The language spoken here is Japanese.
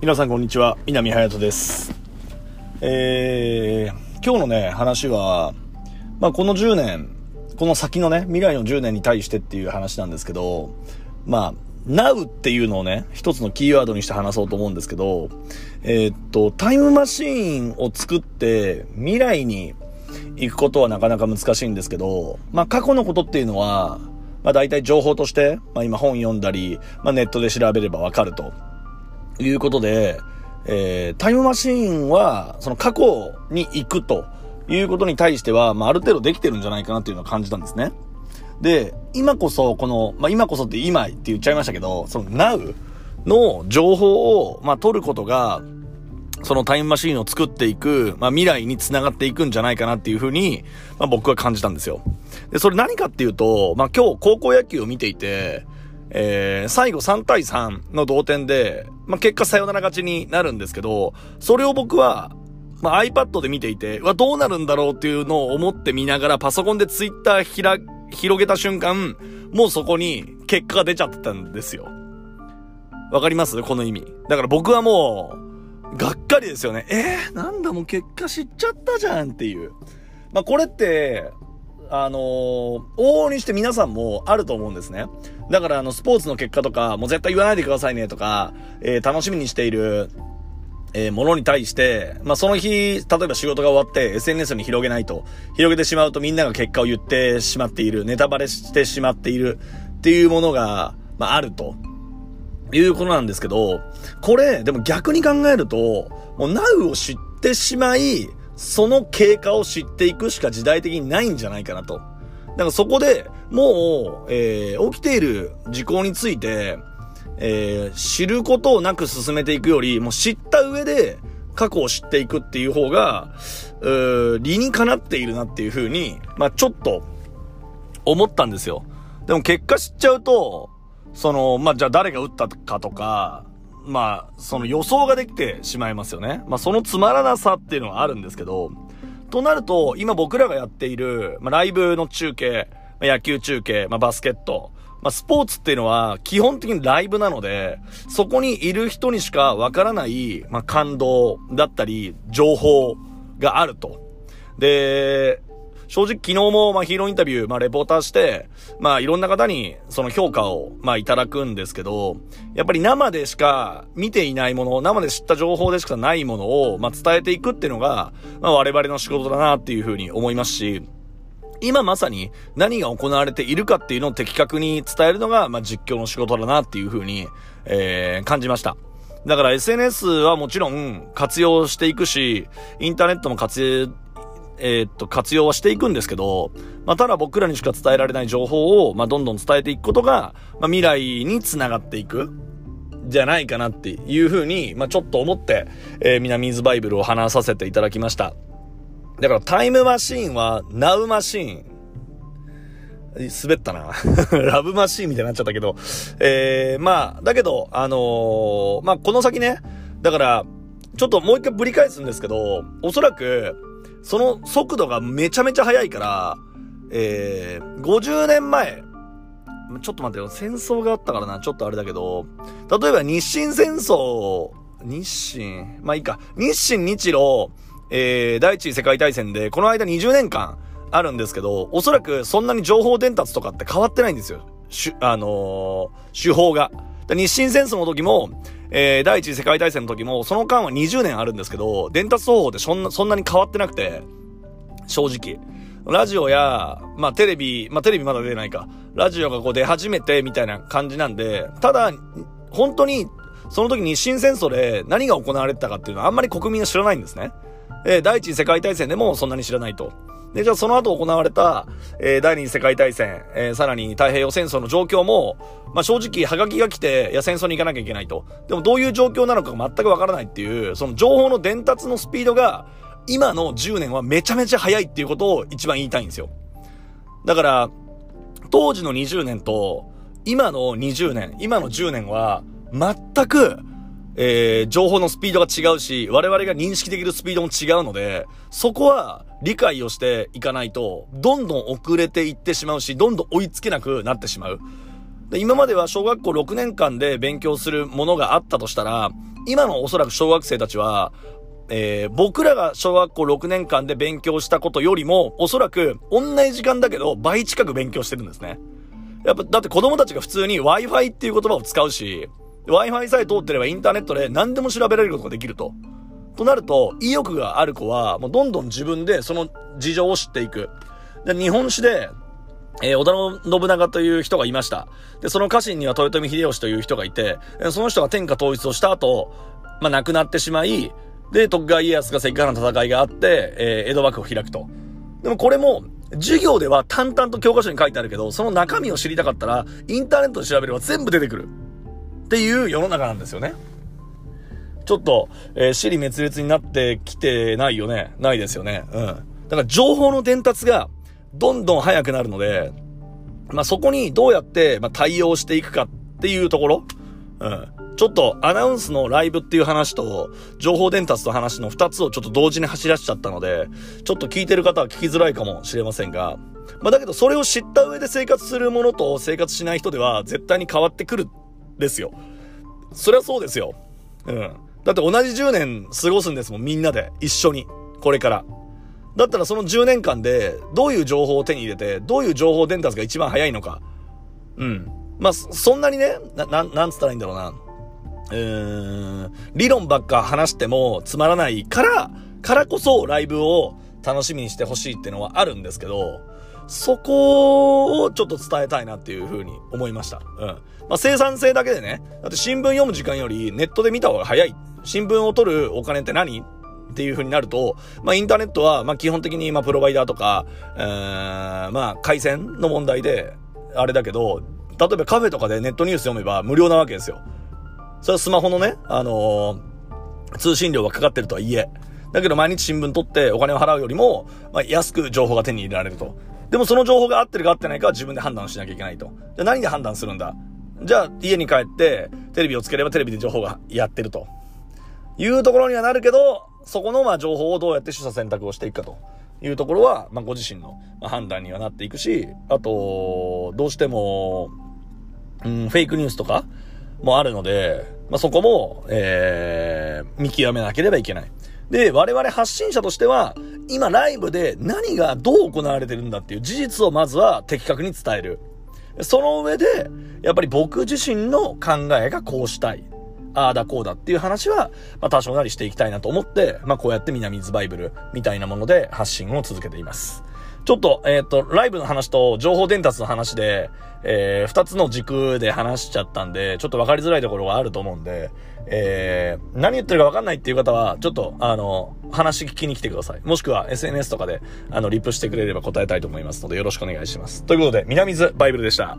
皆さんこんにちは南隼人です。えー、今日のね話はまあこの10年この先のね未来の10年に対してっていう話なんですけどまあ Now っていうのをね、一つのキーワードにして話そうと思うんですけど、えー、っと、タイムマシーンを作って未来に行くことはなかなか難しいんですけど、まあ過去のことっていうのは、まあ大体情報として、まあ今本読んだり、まあネットで調べればわかると。いうことで、えー、タイムマシーンは、その過去に行くということに対しては、まあある程度できてるんじゃないかなっていうのを感じたんですね。で、今こそ、この、まあ、今こそって今って言っちゃいましたけど、その Now の情報を、まあ、取ることが、そのタイムマシーンを作っていく、まあ、未来に繋がっていくんじゃないかなっていうふうに、まあ、僕は感じたんですよ。で、それ何かっていうと、まあ、今日高校野球を見ていて、えー、最後3対3の同点で、まあ、結果サヨナラ勝ちになるんですけど、それを僕は、まあ、iPad で見ていて、わ、どうなるんだろうっていうのを思って見ながらパソコンで Twitter 開、広げた瞬間、もうそこに結果が出ちゃってたんですよ。わかります？この意味。だから僕はもう、がっかりですよね。えー、なんだもう結果知っちゃったじゃんっていう。まあ、これって、あのー、往々にして皆さんもあると思うんですね。だからあの、スポーツの結果とか、もう絶対言わないでくださいねとか、えー、楽しみにしている、えー、ものに対して、まあ、その日、例えば仕事が終わって SNS に広げないと、広げてしまうとみんなが結果を言ってしまっている、ネタバレしてしまっているっていうものが、まあ、あると。いうことなんですけど、これ、でも逆に考えると、もう Now を知ってしまい、その経過を知っていくしか時代的にないんじゃないかなと。だからそこで、もう、えー、起きている事項について、えー、知ることをなく進めていくより、もう知った上で過去を知っていくっていう方が、う理にかなっているなっていう風に、まあちょっと思ったんですよ。でも結果知っちゃうと、その、まあじゃあ誰が打ったかとか、まあその予想ができてしまいますよね。まあそのつまらなさっていうのはあるんですけど、となると、今僕らがやっている、まあライブの中継、まあ、野球中継、まあバスケット、まあ、スポーツっていうのは基本的にライブなので、そこにいる人にしかわからない、まあ、感動だったり、情報があると。で、正直昨日も、まあ、ヒーローインタビュー、まあ、レポーターして、まあ、いろんな方に、その評価を、まあ、いただくんですけど、やっぱり生でしか見ていないもの、生で知った情報でしかないものを、まあ、伝えていくっていうのが、まあ、我々の仕事だなっていうふうに思いますし、今まさに何が行われているかっていうのを的確に伝えるのが、まあ、実況の仕事だなっていうふうに、えー、感じました。だから SNS はもちろん活用していくし、インターネットも活えー、っと、活用はしていくんですけど、まあ、ただ僕らにしか伝えられない情報を、まあ、どんどん伝えていくことが、まあ、未来につながっていく。じゃないかなっていうふうに、まあ、ちょっと思って、えー、南伊豆バイブルを話させていただきました。だからタイムマシーンは、ナウマシーン。滑ったな。ラブマシーンみたいになっちゃったけど。えー、まあ、だけど、あのー、まあ、この先ね、だから、ちょっともう一回ぶり返すんですけど、おそらく、その速度がめちゃめちゃ速いから、えー、50年前、ちょっと待ってよ、戦争があったからな、ちょっとあれだけど、例えば日清戦争、日清、まあいいか、日清日露、えー、第一次世界大戦で、この間20年間あるんですけど、おそらくそんなに情報伝達とかって変わってないんですよ。しゅあのー、手法が。日清戦争の時も、えー、第一次世界大戦の時も、その間は20年あるんですけど、伝達方法ってそんな、そんなに変わってなくて、正直。ラジオや、まあテレビ、まあテレビまだ出ないか。ラジオがこう出始めてみたいな感じなんで、ただ、本当に、その時日清戦争で何が行われてたかっていうのはあんまり国民は知らないんですね。えー、第一次世界大戦でもそんなに知らないと。で、じゃあその後行われた、えー、第二次世界大戦、えー、さらに太平洋戦争の状況も、まあ、正直、ハガキが来て、いや、戦争に行かなきゃいけないと。でも、どういう状況なのか全くわからないっていう、その情報の伝達のスピードが、今の10年はめちゃめちゃ速いっていうことを一番言いたいんですよ。だから、当時の20年と、今の20年、今の10年は、全く、えー、情報のスピードが違うし、我々が認識できるスピードも違うので、そこは理解をしていかないと、どんどん遅れていってしまうし、どんどん追いつけなくなってしまう。で今までは小学校6年間で勉強するものがあったとしたら、今のおそらく小学生たちは、えー、僕らが小学校6年間で勉強したことよりも、おそらく同じ時間だけど倍近く勉強してるんですね。やっぱ、だって子供たちが普通に Wi-Fi っていう言葉を使うし、Wi-Fi さえ通ってればインターネットで何でも調べられることができると。となると、意欲がある子は、もうどんどん自分でその事情を知っていく。で、日本史で、えー、織田信長という人がいました。で、その家臣には豊臣秀吉という人がいて、その人が天下統一をした後、まあ、亡くなってしまい、で、徳川家康が関ヶ原の戦いがあって、えー、江戸幕府を開くと。でもこれも、授業では淡々と教科書に書いてあるけど、その中身を知りたかったら、インターネットで調べれば全部出てくる。っていう世の中なんですよね。ちょっと、えー、死に滅裂になってきてないよね。ないですよね。うん。だから情報の伝達がどんどん早くなるので、まあ、そこにどうやって、まあ、対応していくかっていうところ。うん。ちょっとアナウンスのライブっていう話と、情報伝達と話の二つをちょっと同時に走らしちゃったので、ちょっと聞いてる方は聞きづらいかもしれませんが、まあだけどそれを知った上で生活するものと生活しない人では絶対に変わってくるですよ。そりゃそうですよ。うん。だって同じ10年過ごすんですもん、みんなで。一緒に。これから。だったらその10年間で、どういう情報を手に入れて、どういう情報伝達が一番早いのか。うん。まあ、そんなにね、な、ななんつったらいいんだろうな。うーん、理論ばっか話してもつまらないから、からこそライブを楽しみにしてほしいっていうのはあるんですけど、そこをちょっと伝えたいなっていうふうに思いました。うん。まあ、生産性だけでね、だって新聞読む時間よりネットで見た方が早い。新聞を取るお金って何っていう風になると、まあ、インターネットは、ま、基本的に、ま、プロバイダーとか、えー、まあ、回線の問題で、あれだけど、例えばカフェとかでネットニュース読めば無料なわけですよ。それはスマホのね、あのー、通信料がかかってるとはいえ。だけど毎日新聞取ってお金を払うよりも、まあ、安く情報が手に入れられると。でもその情報が合ってるか合ってないかは自分で判断しなきゃいけないと。じゃあ何で判断するんだ？じゃあ家に帰ってテレビをつければテレビで情報がやってると。いうところにはなるけど、そこのまあ情報をどうやって取捨選択をしていくかというところは、まあご自身の判断にはなっていくし、あと、どうしても、うん、フェイクニュースとかもあるので、まあそこも、えー、見極めなければいけない。で、我々発信者としては、今ライブで何がどう行われてるんだっていう事実をまずは的確に伝える。その上で、やっぱり僕自身の考えがこうしたい。ああだこうだっていう話は、まあ多少なりしていきたいなと思って、まあこうやって南ズバイブルみたいなもので発信を続けています。ちょっと、えっ、ー、と、ライブの話と情報伝達の話で、えー、二つの軸で話しちゃったんで、ちょっと分かりづらいところがあると思うんで、えー、何言ってるか分かんないっていう方は、ちょっと、あの、話聞きに来てください。もしくは SNS とかで、あの、リップしてくれれば答えたいと思いますので、よろしくお願いします。ということで、南津バイブルでした。